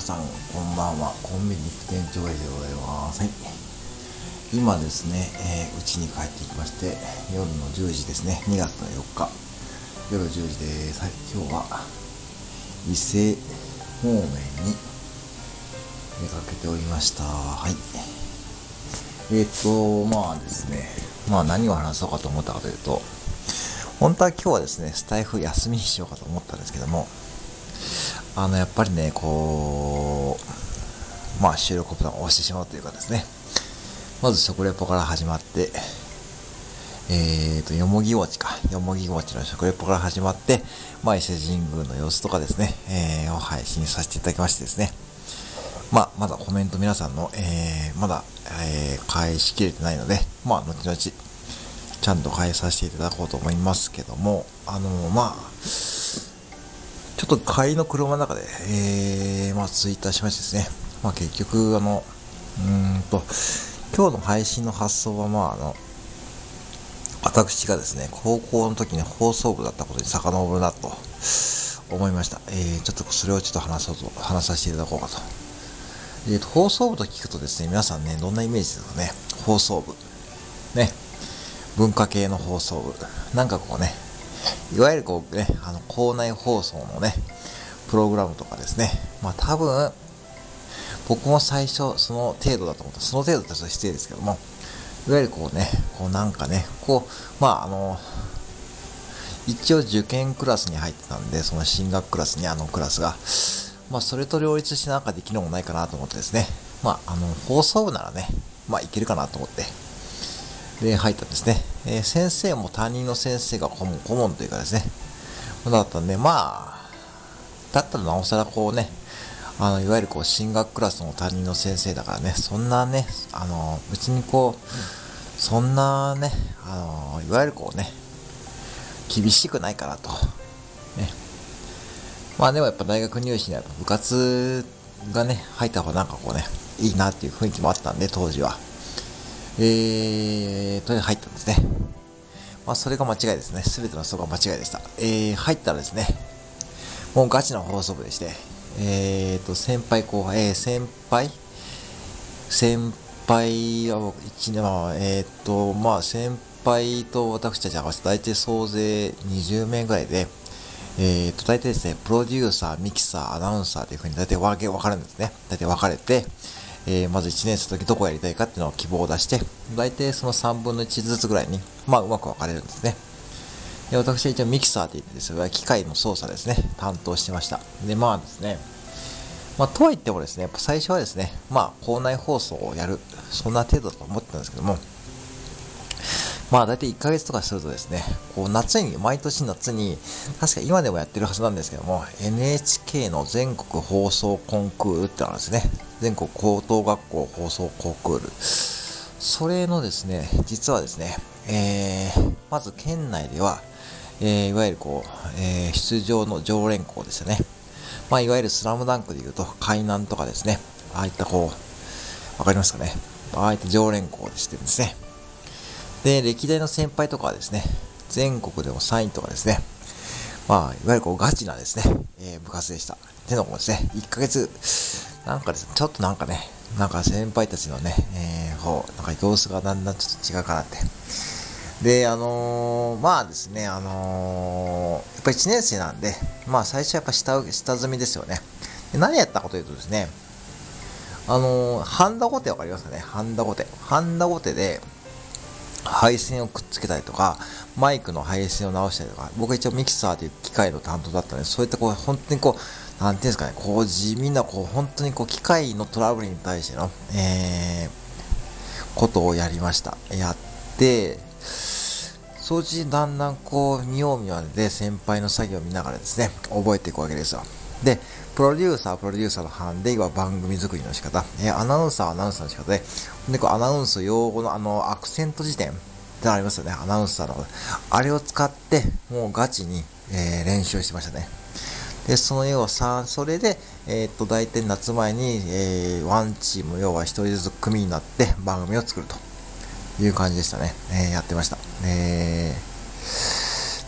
さんこんばんは。コンビニ副店長でございます、はい、今ですねうち、ー、に帰ってきまして夜の10時ですね。2月の4日。夜10時です、はい、今日は伊勢方面に出かけておりました。はい。えっ、とまあですね。まあ何を話そうかと思ったかというと本当は今日はですねスタイフ休みにしようかと思ったんですけどもあの、やっぱりね、こう、まあ、収録ボタンを押してしまうというかですね、まず食レポから始まって、えーと、よもぎ餅か。よもぎ餅の食レポから始まって、まあ、伊勢神宮の様子とかですね、えー、を配信させていただきましてですね、まあ、まだコメント皆さんの、えー、まだ、えー、返しきれてないので、まあ、後々、ちゃんと返させていただこうと思いますけども、あのー、まあ、ちょっと帰りの車の中で、えー、まあ、ツイッターしましてですね、まあ、結局、あの、うんと、今日の配信の発想は、まあ、あの、私がですね、高校の時に放送部だったことに遡るなと思いました。えー、ちょっとそれをちょっと話そうと、話させていただこうかと。え、ー、と、放送部と聞くとですね、皆さんね、どんなイメージですかね、放送部。ね、文化系の放送部。なんかこうね、いわゆるこうね、あの、校内放送のね、プログラムとかですね。まあ多分、僕も最初その程度だと思った。その程度ってそれ失礼ですけども、いわゆるこうね、こうなんかね、こう、まああの、一応受験クラスに入ってたんで、その進学クラスにあのクラスが、まあそれと両立してなんかできるのもないかなと思ってですね、まああの、放送部ならね、まあいけるかなと思って、で、入ったんですね。えー、先生も担任の先生が顧問、顧問というかですね、だったんで、まあ、だったらなおさらこうね、あの、いわゆるこう、進学クラスの担任の先生だからね、そんなね、あの、別にこう、そんなね、あの、いわゆるこうね、厳しくないかなと。ね。まあでもやっぱ大学入試には部活がね、入った方がなんかこうね、いいなっていう雰囲気もあったんで、当時は。えー、とりあえず入ったんですね。まあ、それが間違いですね。すべてのそこが間違いでした。えー、入ったらですね、もうガチの放送部でして、えーと、先輩後輩、えー、先輩？先輩は僕、1年、まあ、えーと、まあ、先輩と私たち合わせて大体総勢20名ぐらいで、えーと、大体ですね、プロデューサー、ミキサー、アナウンサーというふうに大体分け、分かるんですね。大体分かれて、えー、まず1年生の時どこやりたいかっていうのを希望を出して、大体その3分の1ずつぐらいに、まあ、うまく分かれるんですね。で私は一応ミキサーって言ってですね、機械の操作ですね、担当してました。で、まあですね、まあ、とはいってもですね、やっぱ最初はですね、まあ、校内放送をやる、そんな程度だと思ってたんですけども、まあ大体1ヶ月とかするとですね、こう夏に、毎年夏に、確か今でもやってるはずなんですけども、NHK の全国放送コンクールってのがあるんですね。全国高等学校放送コンクール。それのですね、実はですね、えー、まず県内では、えー、いわゆるこう、えー、出場の常連校ですよね。まあ、いわゆるスラムダンクで言うと、海南とかですね、ああいったこう、わかりますかね。ああいった常連校でしてるんですね。で、歴代の先輩とかはですね、全国でも3位とかですね、まあ、いわゆるこうガチなですね、えー、部活でした。てのもですね、1ヶ月、なんかですね、ちょっとなんかね、なんか先輩たちのね、えー、こう、なんか様子がだんだんちょっと違うかなって。で、あのー、まあですね、あのー、やっぱり1年生なんで、まあ最初はやっぱ下、下積みですよね。で何やったかというとですね、あのー、ハンダゴテわかりますかね？ハンダゴテ。ハンダゴテで、配線をくっつけたりとか、マイクの配線を直したりとか、僕は一応ミキサーという機械の担当だったので、そういったこう、本当にこう、なんていうんですかね、こう、地味な、こう、本当にこう、機械のトラブルに対しての、えー、ことをやりました。やって、そのうちだんだんこう、見よう見まねで先輩の作業を見ながらですね、覚えていくわけですよ。で、プロデューサー、プロデューサーの班で、は番組作りの仕方、えアナウンサー、アナウンサーの仕方で、で、こうアナウンス用語のあの、アクセント辞典ってありますよね、アナウンサーの。あれを使って、もうガチに、えー、練習してましたね。で、その要はさ、それで、えー、っと、大体夏前に、えー、ワンチーム、要は一人ずつ組になって番組を作るという感じでしたね。えー、やってました。えー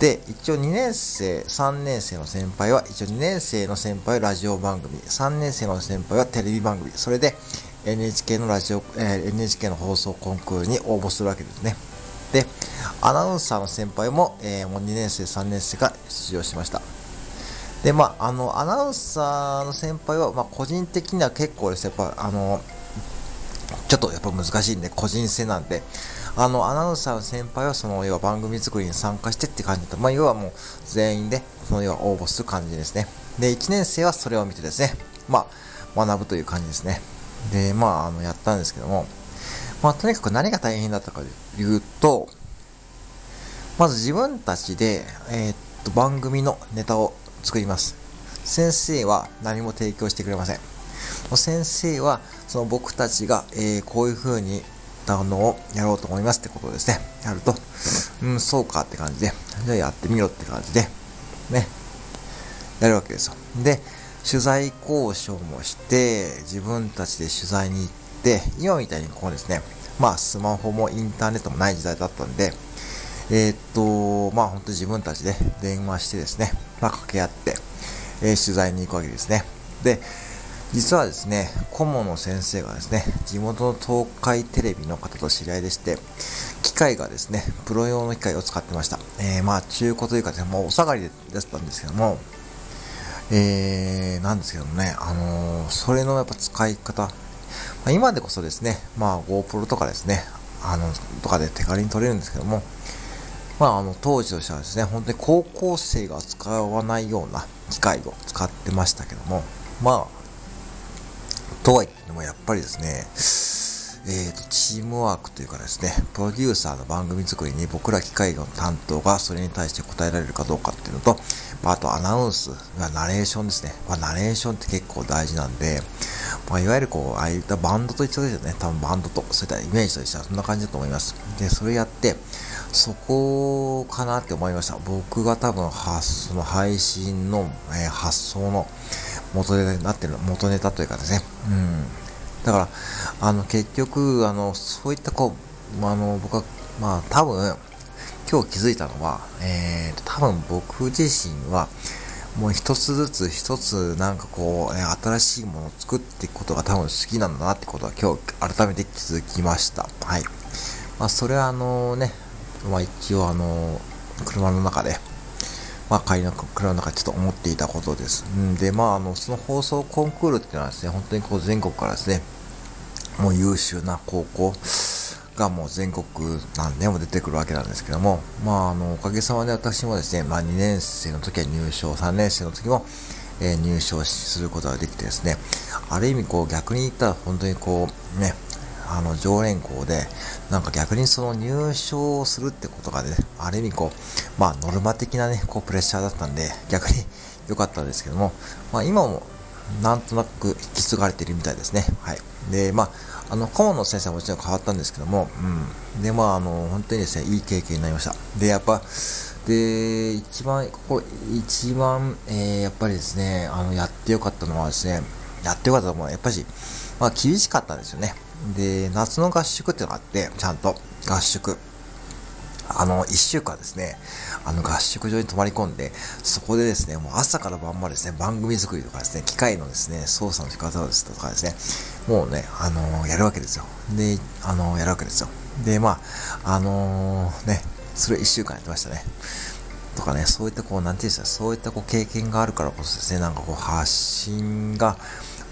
で、一応2年生、3年生の先輩は、一応2年生の先輩はラジオ番組、3年生の先輩はテレビ番組、それで NHK のラジオ、えー、NHK の放送コンクールに応募するわけですね。で、アナウンサーの先輩も、えー、もう2年生、3年生が出場しました。で、まあ、あの、アナウンサーの先輩は、まあ、個人的には結構ですね、やっぱ、あの、ちょっとやっぱ難しいんで、個人性なんで、あの、アナウンサーの先輩は、その、要は番組作りに参加してって感じだった。まあ、要はもう、全員で、その、要は応募する感じですね。で、1年生はそれを見てですね、まあ、学ぶという感じですね。で、まあ、あの、やったんですけども、まあ、とにかく何が大変だったかというと、まず自分たちで、えー、っと、番組のネタを作ります。先生は何も提供してくれません。先生は、その僕たちが、えー、こういう風にたのをやろうと思いますってことですね、やると、うん、そうかって感じで、じゃあやってみろって感じで、ね、やるわけですよ。で、取材交渉もして、自分たちで取材に行って、今みたいにこうですね、まあスマホもインターネットもない時代だったんで、えー、っと、まあ本当自分たちで電話してですね、まあ掛け合って、えー、取材に行くわけですね。で、実はですね、顧問の先生がですね、地元の東海テレビの方と知り合いでして、機械がですね、プロ用の機械を使ってました。えー、まあ中古というかですね、もうお下がりで出したんですけども、えー、なんですけどもね、あのー、それのやっぱ使い方、まあ、今でこそですね、まあ GoPro とかですね、あの、とかで手軽に撮れるんですけども、まあ、あの、当時としてはですね、本当に高校生が使わないような機械を使ってましたけども、まあ、とはいってもやっぱりですね、えーと、チームワークというかですね、プロデューサーの番組作りに僕ら機械の担当がそれに対して答えられるかどうかっていうのと、まあ、あとアナウンス、ナレーションですね。まあ、ナレーションって結構大事なんで、まあ、いわゆるこう、ああいったバンドと一緒ですよね。多分バンドと、そういったイメージとしてはそんな感じだと思います。で、それやって、そこかなって思いました。僕が多分、その配信の、えー、発想の元ネタになってる、元ネタというかですね。うん。だから、あの、結局、あの、そういったこう、まあ、あの、僕は、まあ、多分、今日気づいたのは、えー、多分僕自身は、もう一つずつ一つなんかこう、え新しいものを作っていくことが多分好きなんだなってことは今日改めて気づきました。はい。まあ、それはあのね、まあ一応あの、車の中で、まあ帰りの車の中でちょっと思っていたことです。んで、まああの、その放送コンクールっていうのはですね、本当にこう全国からですね、もう優秀な高校がもう全国何年も出てくるわけなんですけども、まああの、おかげさまで私もですね、まあ2年生の時は入賞、3年生の時も、えー、入賞することができてですね、ある意味こう逆に言ったら本当にこうね、あの、常連校で、なんか逆にその入賞するってことがね、ある意味こう、まあノルマ的なね、こうプレッシャーだったんで、逆に良かったんですけども、まあ今もなんとなく引き継がれてるみたいですね。はい。で、まあ、あの、顧問の先生はもちろん変わったんですけども、うん。で、まあ、あの、本当にですね、いい経験になりました。で、やっぱ、で、一番、ここ、一番、えー、やっぱりですね、あの、やってよかったのはですね、やってよかったのは、やっぱり、まあ、厳しかったんですよね。で、夏の合宿ってのがあって、ちゃんと合宿。あの、一週間ですね、あの合宿場に泊まり込んで、そこでですね、もう朝から晩までですね、番組作りとかですね、機械のですね、操作の仕方ですとかですね、もうね、あのー、やるわけですよ。で、あのー、やるわけですよ。で、まあ、あのー、ね、それ一週間やってましたね。とかね、そういったこう、なんていうんですか、そういったこう経験があるからこそですね、なんかこう発信が、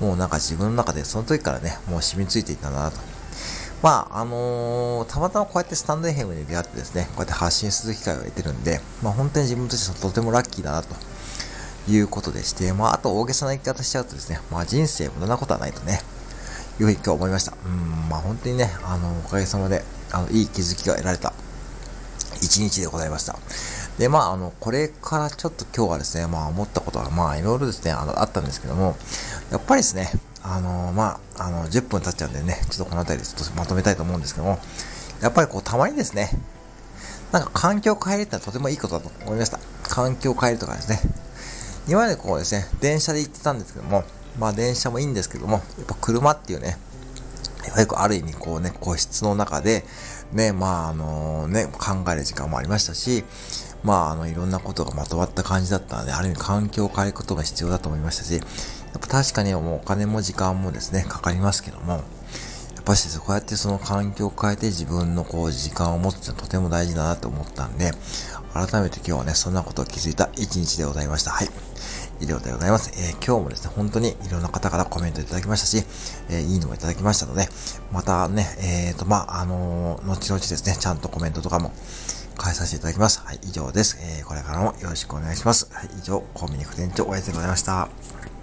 もうなんか自分の中でその時からね、もう染みついていたなと。まあ、あのー、たまたまこうやってスタンド FM に出会ってですね、こうやって発信する機会を得てるんで、まあ本当に自分としてとてもラッキーだなということでして、まああと大げさな生き方しちゃうとですね、まあ人生無駄なことはないとね、いうふうに今日思いました。うん、まあ本当にね、あの、おかげさまで、あの、いい気づきが得られた一日でございました。で、まあ、あの、これからちょっと今日はですね、まあ思ったことは、まあいろいろですね、あの、あったんですけども、やっぱりですね、あの、まあ、あの、10分経っちゃうんでね、ちょっとこの辺りでちょっとまとめたいと思うんですけども、やっぱりこう、たまにですね、なんか環境を変えるってとてもいいことだと思いました。環境を変えるとかですね。今までこうですね、電車で行ってたんですけども、まあ電車もいいんですけども、やっぱ車っていうね、やはりある意味こうね、個室の中で、ね、まああのね、考える時間もありましたし、まあ、あの、いろんなことがまとまった感じだったので、ある意味環境を変えることが必要だと思いましたし、やっぱ確かにもうお金も時間もですね、かかりますけども、やっぱしこうやってその環境を変えて自分のこう時間を持つってのはとても大事だなと思ったんで、改めて今日はね、そんなことを気づいた一日でございました。はい。以上でございます。えー、今日もですね、本当にいろんな方からコメントいただきましたし、えー、いいのもいただきましたので、またね、えーと、まあ、あの、後々ですね、ちゃんとコメントとかも返させていただきます。はい、以上です。えー、これからもよろしくお願いします。はい、以上、コンビニ副店長、おやすみございました。